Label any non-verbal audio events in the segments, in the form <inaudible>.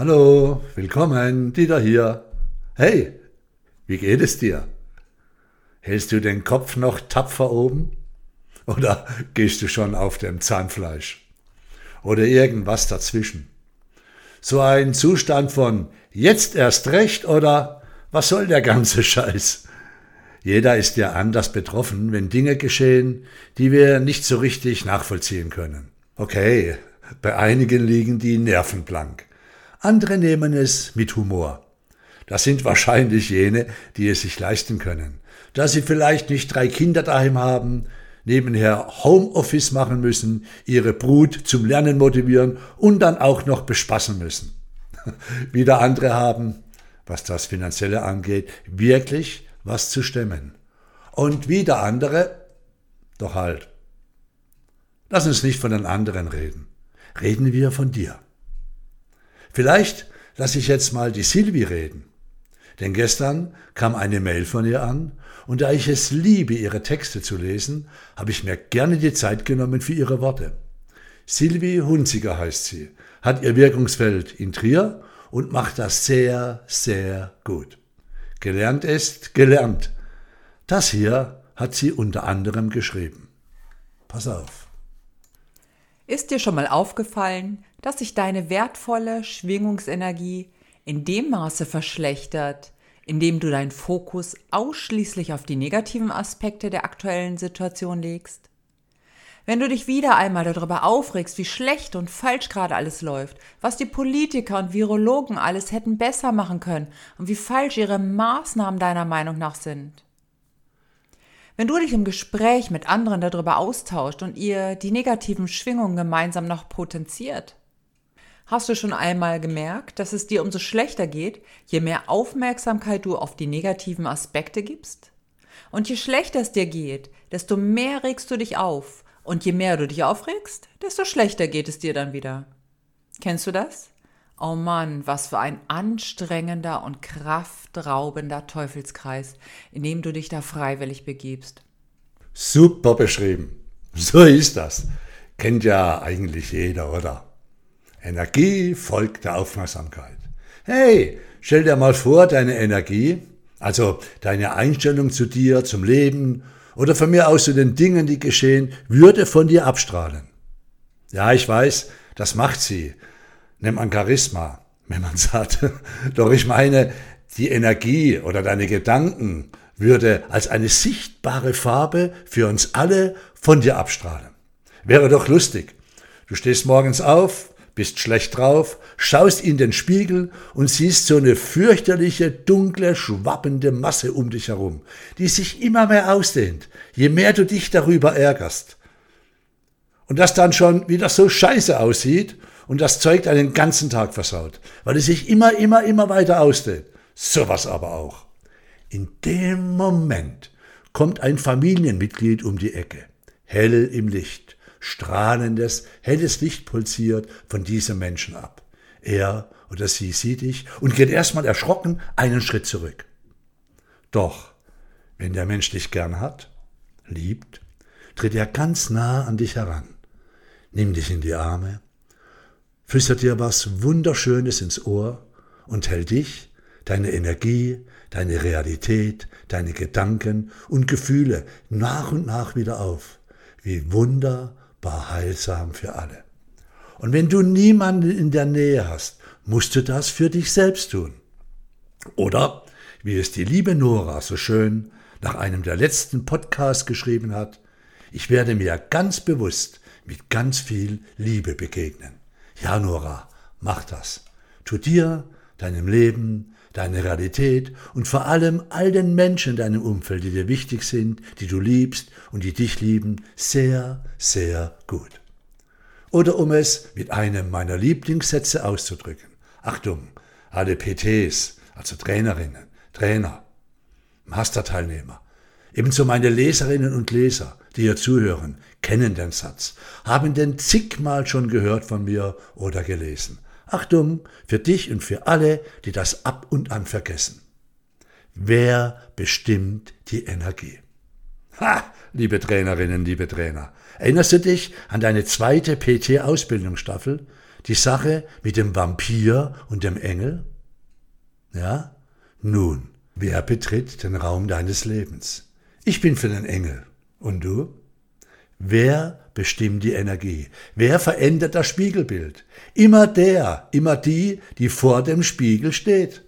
Hallo, willkommen, Dieter hier. Hey, wie geht es dir? Hältst du den Kopf noch tapfer oben? Oder gehst du schon auf dem Zahnfleisch? Oder irgendwas dazwischen? So ein Zustand von jetzt erst recht oder was soll der ganze <laughs> Scheiß? Jeder ist ja anders betroffen, wenn Dinge geschehen, die wir nicht so richtig nachvollziehen können. Okay, bei einigen liegen die Nerven blank. Andere nehmen es mit Humor. Das sind wahrscheinlich jene, die es sich leisten können. Da sie vielleicht nicht drei Kinder daheim haben, nebenher Homeoffice machen müssen, ihre Brut zum Lernen motivieren und dann auch noch bespassen müssen. <laughs> Wieder andere haben, was das Finanzielle angeht, wirklich was zu stemmen. Und wieder andere, doch halt. Lass uns nicht von den anderen reden. Reden wir von dir. Vielleicht lasse ich jetzt mal die Silvi reden. Denn gestern kam eine Mail von ihr an und da ich es liebe, ihre Texte zu lesen, habe ich mir gerne die Zeit genommen für ihre Worte. Silvi Hunziger heißt sie, hat ihr Wirkungsfeld in Trier und macht das sehr, sehr gut. Gelernt ist gelernt. Das hier hat sie unter anderem geschrieben. Pass auf. Ist dir schon mal aufgefallen, dass sich deine wertvolle Schwingungsenergie in dem Maße verschlechtert, indem du deinen Fokus ausschließlich auf die negativen Aspekte der aktuellen Situation legst? Wenn du dich wieder einmal darüber aufregst, wie schlecht und falsch gerade alles läuft, was die Politiker und Virologen alles hätten besser machen können und wie falsch ihre Maßnahmen deiner Meinung nach sind. Wenn du dich im Gespräch mit anderen darüber austauscht und ihr die negativen Schwingungen gemeinsam noch potenziert, Hast du schon einmal gemerkt, dass es dir umso schlechter geht, je mehr Aufmerksamkeit du auf die negativen Aspekte gibst? Und je schlechter es dir geht, desto mehr regst du dich auf und je mehr du dich aufregst, desto schlechter geht es dir dann wieder. Kennst du das? Oh Mann, was für ein anstrengender und kraftraubender Teufelskreis, in dem du dich da freiwillig begibst. Super beschrieben. So ist das. Kennt ja eigentlich jeder, oder? Energie folgt der Aufmerksamkeit. Hey, stell dir mal vor, deine Energie, also deine Einstellung zu dir, zum Leben oder von mir aus zu den Dingen, die geschehen, würde von dir abstrahlen. Ja, ich weiß, das macht sie. Nennt man Charisma, wenn man sagt. <laughs> Doch ich meine, die Energie oder deine Gedanken würde als eine sichtbare Farbe für uns alle von dir abstrahlen. Wäre doch lustig. Du stehst morgens auf, bist schlecht drauf, schaust in den Spiegel und siehst so eine fürchterliche, dunkle, schwappende Masse um dich herum, die sich immer mehr ausdehnt, je mehr du dich darüber ärgerst. Und das dann schon wieder so scheiße aussieht und das Zeug einen ganzen Tag versaut, weil es sich immer, immer, immer weiter ausdehnt. Sowas aber auch. In dem Moment kommt ein Familienmitglied um die Ecke, hell im Licht, strahlendes, helles Licht pulsiert von diesem Menschen ab. Er oder sie sieht dich und geht erstmal erschrocken einen Schritt zurück. Doch, wenn der Mensch dich gern hat, liebt, tritt er ganz nah an dich heran, nimmt dich in die Arme, flüstert dir was Wunderschönes ins Ohr und hält dich, deine Energie, deine Realität, deine Gedanken und Gefühle nach und nach wieder auf, wie Wunder war heilsam für alle. Und wenn du niemanden in der Nähe hast, musst du das für dich selbst tun. Oder, wie es die liebe Nora so schön nach einem der letzten Podcasts geschrieben hat, ich werde mir ganz bewusst mit ganz viel Liebe begegnen. Ja, Nora, mach das. Tu dir, deinem Leben, deine Realität und vor allem all den Menschen in deinem Umfeld, die dir wichtig sind, die du liebst und die dich lieben, sehr, sehr gut. Oder um es mit einem meiner Lieblingssätze auszudrücken. Achtung, alle PTs, also Trainerinnen, Trainer, Masterteilnehmer, ebenso meine Leserinnen und Leser, die hier zuhören, kennen den Satz, haben den zigmal schon gehört von mir oder gelesen. Achtung, für dich und für alle, die das ab und an vergessen. Wer bestimmt die Energie? Ha, liebe Trainerinnen, liebe Trainer, erinnerst du dich an deine zweite PT-Ausbildungsstaffel? Die Sache mit dem Vampir und dem Engel? Ja? Nun, wer betritt den Raum deines Lebens? Ich bin für den Engel. Und du? Wer bestimmt die Energie? Wer verändert das Spiegelbild? Immer der, immer die, die vor dem Spiegel steht.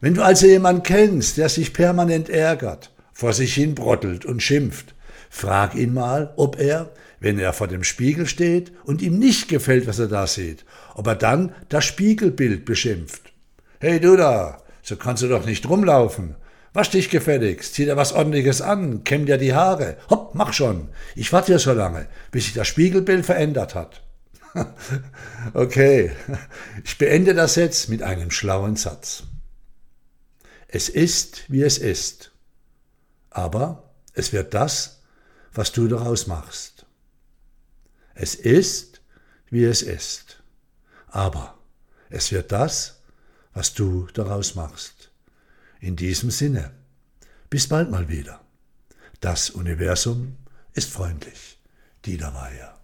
Wenn du also jemanden kennst, der sich permanent ärgert, vor sich hin brottelt und schimpft, frag ihn mal, ob er, wenn er vor dem Spiegel steht und ihm nicht gefällt, was er da sieht, ob er dann das Spiegelbild beschimpft. Hey du da, so kannst du doch nicht rumlaufen. Wasch dich gefälligst, zieh dir was ordentliches an, kämm dir die Haare. Hopp, mach schon. Ich warte hier so lange, bis sich das Spiegelbild verändert hat. <laughs> okay, ich beende das jetzt mit einem schlauen Satz. Es ist, wie es ist, aber es wird das, was du daraus machst. Es ist, wie es ist, aber es wird das, was du daraus machst. In diesem Sinne, bis bald mal wieder. Das Universum ist freundlich. Dieter Weiher.